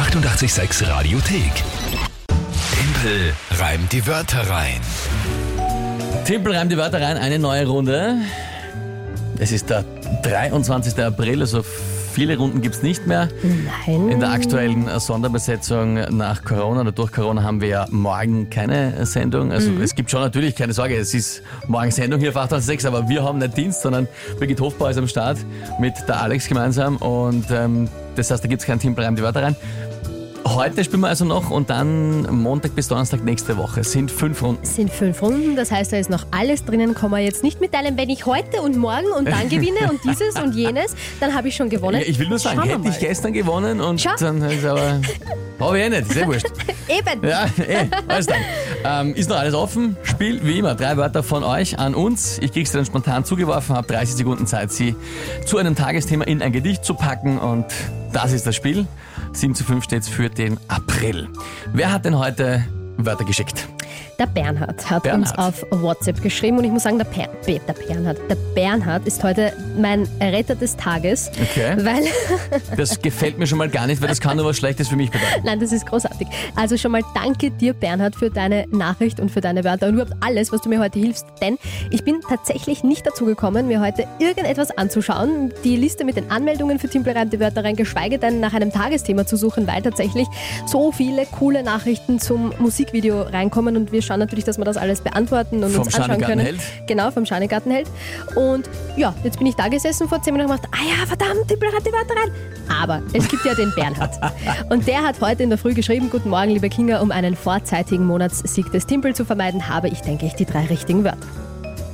886 Radiothek. Tempel reimt die Wörter rein. Timpel reimt die Wörter rein, eine neue Runde. Es ist der 23. April, also viele Runden gibt es nicht mehr. Nein. In der aktuellen Sonderbesetzung nach Corona oder durch Corona haben wir ja morgen keine Sendung. Also es gibt schon natürlich, keine Sorge, es ist morgen Sendung hier auf 886, aber wir haben nicht Dienst, sondern Birgit Hofbauer ist am Start mit der Alex gemeinsam und ähm, das heißt, da gibt es kein Timpel reimt die Wörter rein. Heute spielen wir also noch und dann Montag bis Donnerstag nächste Woche. Sind fünf Runden. Sind fünf Runden, das heißt, da ist noch alles drinnen. Kann man jetzt nicht mitteilen, wenn ich heute und morgen und dann gewinne und dieses und jenes, dann habe ich schon gewonnen. Ja, ich will nur sagen, hätte ich gestern gewonnen und Schau. dann ist aber. Habe ich eh nicht, sehr wurscht. Eben. Ja, eh, alles dann. Ähm, ist noch alles offen. Spiel wie immer. Drei Wörter von euch an uns. Ich krieg's dann spontan zugeworfen, habe 30 Sekunden Zeit, sie zu einem Tagesthema in ein Gedicht zu packen und das ist das Spiel. 7 zu 5 steht's für den April. Wer hat denn heute Wörter geschickt? Der Bernhard hat Bernhard. uns auf WhatsApp geschrieben und ich muss sagen, der, per der Bernhard, der Bernhard ist heute mein Retter des Tages, Okay. weil Das gefällt mir schon mal gar nicht, weil das kann nur was Schlechtes für mich bedeuten. Nein, das ist großartig. Also schon mal danke dir, Bernhard, für deine Nachricht und für deine Wörter und überhaupt alles, was du mir heute hilfst. Denn ich bin tatsächlich nicht dazu gekommen, mir heute irgendetwas anzuschauen. Die Liste mit den Anmeldungen für Timpelreimte Wörter rein, geschweige denn nach einem Tagesthema zu suchen, weil tatsächlich so viele coole Nachrichten zum Musikvideo reinkommen und wir schauen natürlich, dass wir das alles beantworten und Vom uns anschauen können. Schanigartenheld? Genau, vom Schanigartenheld. Und ja, jetzt bin ich da gesessen vor 10 Minuten und gemacht, ah ja, verdammt, Timpelreimte Wörter rein. Aber es gibt ja den Bernhard. Und der hat heute in der Früh geschrieben, guten Morgen, liebe Kinga, um einen vorzeitigen Monatssieg des Timpel zu vermeiden, habe ich, denke ich, die drei richtigen Wörter.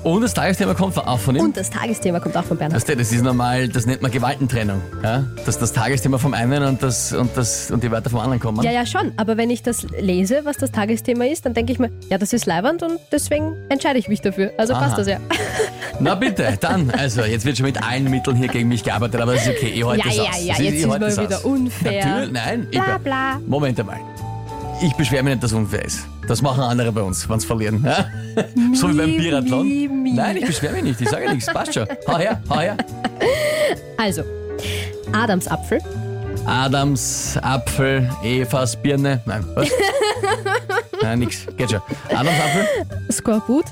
Und das Tagesthema kommt auch von ihm. Und das Tagesthema kommt auch von Bernhard. Weißt du, das ist normal, das nennt man Gewaltentrennung. Ja? Dass das Tagesthema vom einen und, das, und, das, und die Wörter vom anderen kommen. Ja, ja, schon. Aber wenn ich das lese, was das Tagesthema ist, dann denke ich mir, ja, das ist leiwand und deswegen entscheide ich mich dafür. Also Aha. passt das ja. Na bitte, dann, also jetzt wird schon mit allen Mitteln hier gegen mich gearbeitet, aber das ist okay, ich halte Ja, ja, ja, jetzt ist halte mal wieder unfair. Natürlich, nein. Bla, bla. Moment einmal. Ich beschwere mich nicht, dass es unfair ist. Das machen andere bei uns, wenn sie verlieren. Ja? So wie beim Biathlon. Nein, ich beschwere mich nicht, ich sage nichts, passt schon. Hau her, hau her. Also, Adamsapfel, Adams, Apfel, Evas, Birne. Nein, was? Nein, nix, geht schon. Adams, Apfel. Skorbut,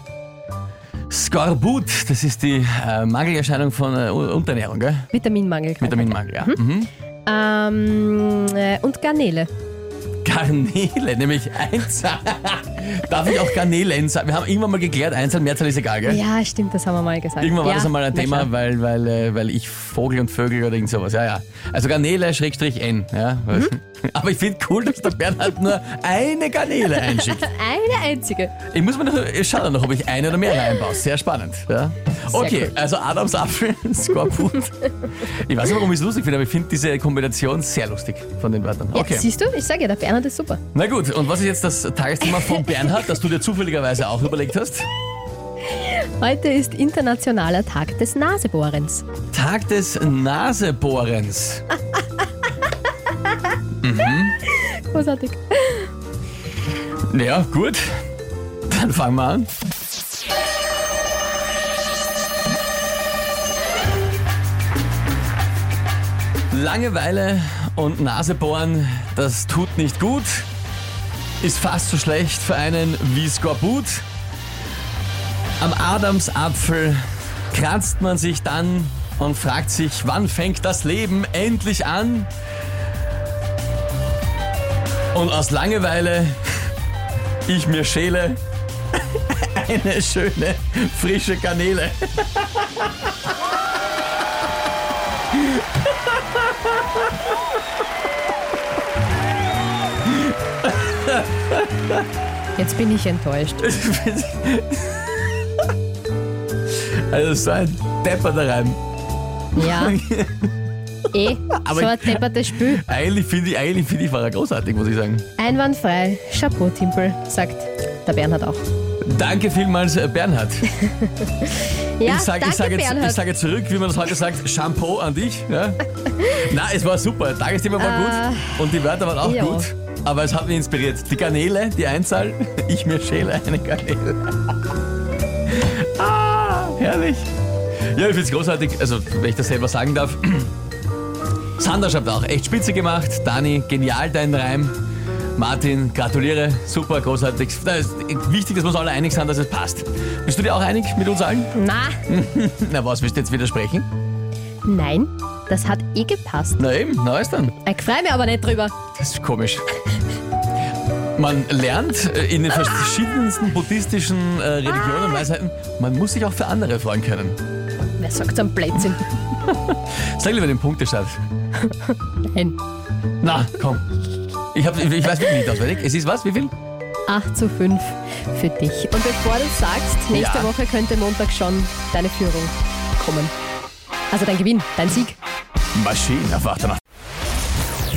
Skorbut, das ist die äh, Mangelerscheinung von äh, Unterernährung, gell? Vitaminmangel. Vitaminmangel, ja. Mhm. Ähm, äh, und Garnele. Garnele, nämlich Einzahl. Darf ich auch Garnelen sagen? Wir haben irgendwann mal geklärt, Einzahl, Mehrzahl ist egal, gell? Ja, stimmt, das haben wir mal gesagt. Irgendwann war ja, das einmal ein Thema, klar. weil, weil, äh, weil ich Vogel und Vögel oder irgend sowas. Ja, ja. Also Garnele, Schrägstrich N. Ja. Mhm. Aber ich finde cool, dass der Bernhard nur eine Garnele einschickt. Eine einzige. Ich muss mir noch, ich schaue noch, ob ich eine oder mehr reinbaue. Sehr spannend. Ja. Okay, cool. also Adams Apfel, Skorbut. Ich weiß nicht, warum ich es lustig finde, aber ich finde diese Kombination sehr lustig von den Wörtern. Ja, Okay. siehst du, ich sage ja, der Bernhard ist super. Na gut, und was ist jetzt das Tagesthema von Bernhard, das du dir zufälligerweise auch überlegt hast? Heute ist Internationaler Tag des Nasebohrens. Tag des Nasebohrens. Großartig. Ja, gut. Dann fangen wir an. Langeweile und Nasebohren, das tut nicht gut. Ist fast so schlecht für einen wie Skorbut. Am Adamsapfel kratzt man sich dann und fragt sich, wann fängt das Leben endlich an? Und aus Langeweile ich mir schäle eine schöne frische Kanäle. Jetzt bin ich enttäuscht. Also so ein depperter Reim. Ja. Eh, Aber so ein deppertes Spiel. Eigentlich finde ich, eigentlich finde ich war er großartig, muss ich sagen. Einwandfrei. Chapeau, Timpel, sagt der Bernhard auch. Danke vielmals, äh, Bernhard. Ja, ich sage sage jetzt, Bernhard. ich sage zurück, wie man das heute sagt, Shampoo an dich. Ja? Na, es war super. Tagesthema war Äh, gut und die Wörter waren auch ja. gut. Aber es hat mich inspiriert. Die Garnele, die Einzahl, ich mir schäle eine Garnele. ah, herrlich. Ja, ich finde es großartig. Also, wenn ich das selber sagen darf. Sandra schreibt auch, echt spitze gemacht. Dani, genial dein Reim. Martin, gratuliere, super, großartig. Das ist wichtig, dass wir uns alle einig sind, dass es passt. Bist du dir auch einig mit uns allen? Na, Na was, willst du jetzt widersprechen? nein, das hat eh gepasst. Na eben, na ist dann. Ich freue mich aber nicht drüber. Das ist komisch. Man lernt äh, in den verschiedensten buddhistischen äh, Religionen und Weisheiten, man muss sich auch für andere freuen können. Wer sagt so einen Blödsinn? Sag lieber den Punktestand. Nein. Na, komm. Ich, hab, ich ich weiß wirklich nicht auswendig. Es ist was? Wie viel? 8 zu 5 für dich. Und bevor du sagst, nächste Ja. Woche könnte Montag schon deine Führung kommen. Also dein Gewinn, dein Sieg. Maschinen auf 88.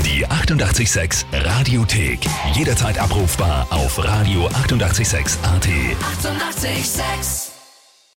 Die 886 Radiothek. Jederzeit abrufbar auf radio886.at. 886! 886